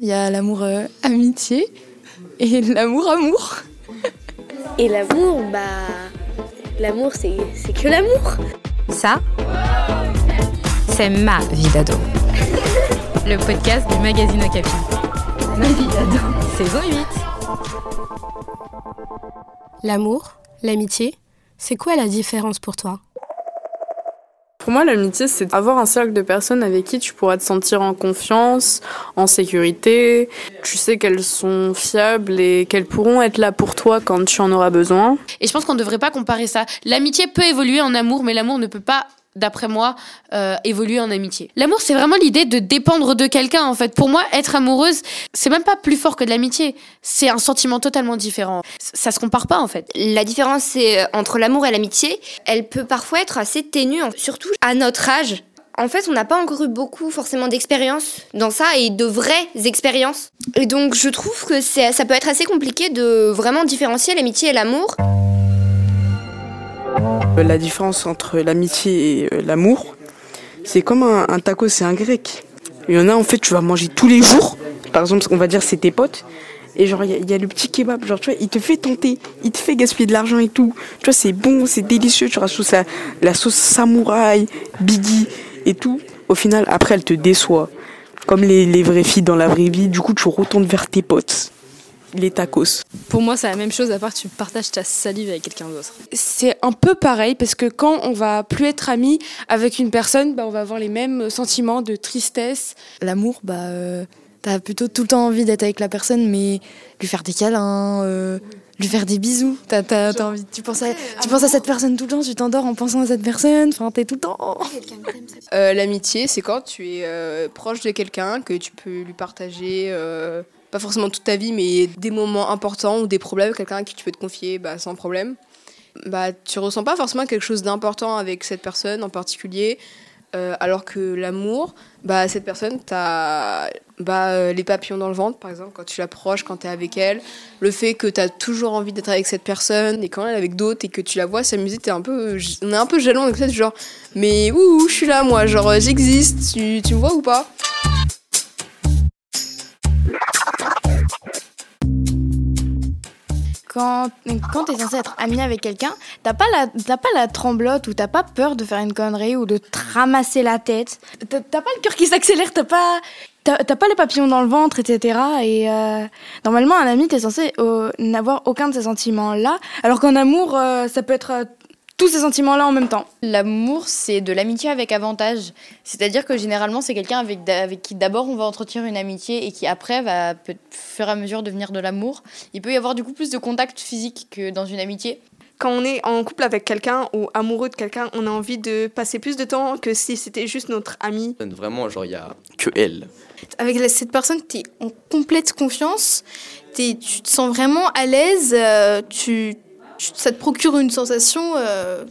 Il y a l'amour euh, amitié et l'amour amour. Et l'amour, bah. L'amour, c'est c'est que l'amour. Ça, c'est ma vie d'ado. Le podcast du magazine Okapi. Ma vie d'ado. Saison 8. L'amour, l'amitié, c'est quoi la différence pour toi? Pour moi, l'amitié, c'est avoir un cercle de personnes avec qui tu pourras te sentir en confiance, en sécurité. Tu sais qu'elles sont fiables et qu'elles pourront être là pour toi quand tu en auras besoin. Et je pense qu'on ne devrait pas comparer ça. L'amitié peut évoluer en amour, mais l'amour ne peut pas, d'après moi, euh, évoluer en amitié. L'amour, c'est vraiment l'idée de dépendre de quelqu'un, en fait. Pour moi, être amoureuse, c'est même pas plus fort que de l'amitié. C'est un sentiment totalement différent. Ça se compare pas, en fait. La différence c'est, euh, entre l'amour et l'amitié, elle peut parfois être assez ténue, surtout à notre âge. En fait, on n'a pas encore eu beaucoup forcément d'expérience dans ça et de vraies expériences. Et donc, je trouve que ça peut être assez compliqué de vraiment différencier l'amitié et l'amour. Euh, La différence entre l'amitié et euh, l'amour, c'est comme un, taco, c'est un grec. Il y en a, en fait, tu vas manger tous les jours. Par exemple, on va dire c'est tes potes. Et genre, il y, a- le petit kebab, genre, tu vois, il te fait tenter, il te fait gaspiller de l'argent et tout. Tu vois, c'est bon, c'est délicieux, tu rajoutes la, sauce samouraï, biggie et tout. Au final, après, elle te déçoit. Comme les vraies filles dans la vraie vie, du coup, tu retournes vers tes potes. Les tacos. Pour moi, c'est la même chose, à part que tu partages ta salive avec quelqu'un d'autre. C'est un peu pareil parce que quand on va plus être ami avec une personne, bah, on va avoir les mêmes sentiments de tristesse. L'amour, bah, euh, t'as plutôt tout le temps envie d'être avec la personne, mais lui faire des câlins, euh, lui faire des bisous. T'as, t'as- t'as envie, tu, penses à, tu penses à cette personne tout le temps, tu t'endors en pensant à cette personne, enfin, t'es tout le temps. Euh, L'amitié, c'est quand tu es euh, proche de quelqu'un, que tu peux lui partager, euh, pas forcément toute ta vie, mais des moments importants ou des problèmes, quelqu'un à qui tu peux te confier bah, sans problème. Bah, tu ressens pas forcément quelque chose d'important avec cette personne en particulier, euh, alors que l'amour, bah, cette personne, tu as bah, euh, les papillons dans le ventre, par exemple, quand tu l'approches, quand tu es avec elle, le fait que tu as toujours envie d'être avec cette personne, et quand elle est avec d'autres, et que tu la vois s'amuser, t'es un peu, on est un peu jaloux, donc peut-être genre, mais ouh, je suis là, moi, genre, j'existe, tu, tu me vois ou pas? Quand, quand t'es censé être ami avec quelqu'un, t'as pas, la, pas la tremblote ou t'as pas peur de faire une connerie ou de te ramasser la tête. T'as, pas le cœur qui s'accélère, t'as pas, pas les papillons dans le ventre, etc. Et euh, normalement, un ami, t'es censé euh, n'avoir aucun de ces sentiments-là. Alors qu'en amour, euh, ça peut être tous ces sentiments-là en même temps. L'amour, c'est de l'amitié avec avantage. C'est-à-dire que généralement, c'est quelqu'un avec, avec qui d'abord on va entretenir une amitié et qui après va, peut, fur et à mesure, devenir de l'amour. Il peut y avoir du coup plus de contact physique que dans une amitié. Quand on est en couple avec quelqu'un ou amoureux de quelqu'un, on a envie de passer plus de temps que si c'était juste notre ami. Vraiment, genre, il y a que elle. Avec cette personne, tu es en complète confiance, t'es- tu te sens vraiment à l'aise, euh, tu- ça te procure une sensation euh,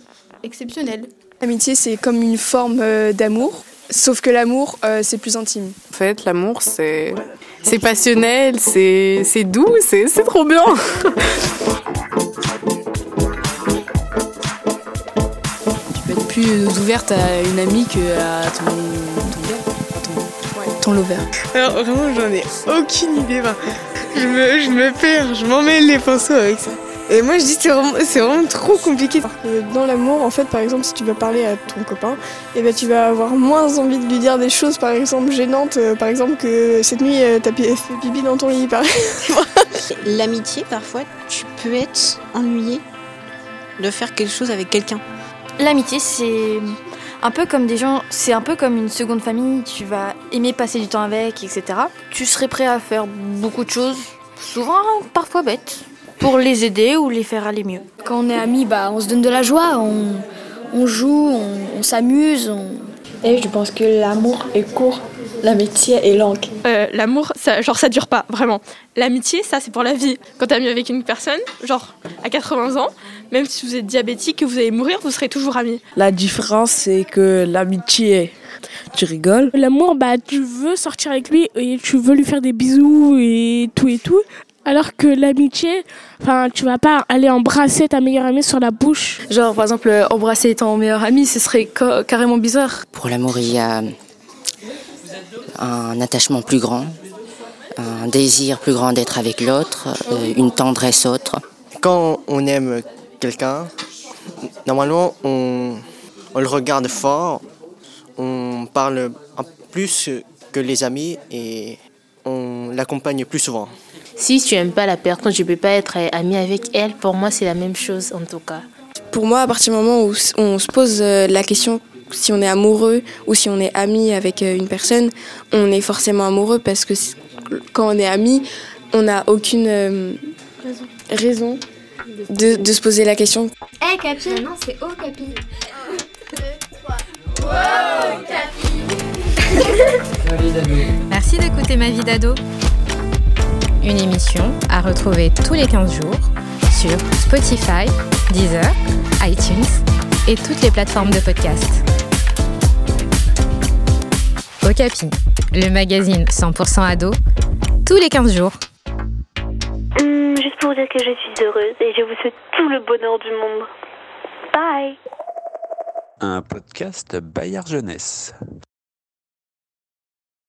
exceptionnelle. L'amitié, c'est comme une forme euh, d'amour, sauf que l'amour, euh, c'est plus intime. En fait, l'amour, c'est c'est passionnel, c'est c'est doux, c'est c'est trop bien. Tu peux être plus ouverte à une amie qu'à ton, ton gars, ton, ton lover. Alors vraiment, j'en ai aucune idée. Je, me, je me perds, je m'emmêle les pinceaux avec ça. Et moi, je dis c'est vraiment, c'est vraiment trop compliqué. Euh, Dans l'amour, en fait, par exemple, si tu vas parler à ton copain, eh ben, tu vas avoir moins envie de lui dire des choses, par exemple, gênantes. euh, par exemple, que cette nuit, euh, t'as pi- fait pipi dans ton lit, par exemple. L'amitié, parfois, tu peux être ennuyé de faire quelque chose avec quelqu'un. L'amitié, c'est un peu comme des gens, c'est un peu comme une seconde famille. Tu vas aimer passer du temps avec, etc. Tu serais prêt à faire beaucoup de choses, souvent parfois bêtes, pour les aider ou les faire aller mieux. Quand on est amis, bah, on se donne de la joie, on, on joue, on, on s'amuse. On... Et je pense que l'amour est court, l'amitié est longue. Euh, L'amour, ça, genre, ça dure pas, vraiment. L'amitié, ça, c'est pour la vie. Quand t'es ami avec une personne, genre, à 80 ans, même si vous êtes diabétique et vous allez mourir, vous serez toujours amis. La différence, c'est que l'amitié, tu rigoles. L'amour, bah, tu veux sortir avec lui et tu veux lui faire des bisous et tout et tout. Alors que l'amitié, enfin, tu vas pas aller embrasser ta meilleure amie sur la bouche. Genre, par exemple, euh, embrasser ton meilleur ami, ce serait ca- carrément bizarre. Pour l'amour, il y a un attachement plus grand, un désir plus grand d'être avec l'autre, euh, une tendresse autre. Quand on aime quelqu'un, normalement on, on le regarde fort, on parle plus que les amis et on l'accompagne plus souvent. Si tu aimes pas la personne, je peux pas être ami avec elle. Pour moi, c'est la même chose en tout cas. Pour moi, à partir du moment où on se pose euh, la question si on est amoureux ou si on est ami avec euh, une personne, on est forcément amoureux parce que quand on est ami, on n'a aucune euh, raison de, de, se poser la question. Eh hey, Capi Non, c'est Oh Capi. 1, 2, 3. Wow, Capi Merci d'écouter Ma vie d'ado. Une émission à retrouver tous les 15 jours sur Spotify, Deezer, iTunes et toutes les plateformes de podcast. Okapi, le magazine 100% ado, tous les 15 jours. Hum, juste pour vous dire que je suis heureuse et je vous souhaite tout le bonheur du monde. Bye Un podcast Bayard Jeunesse.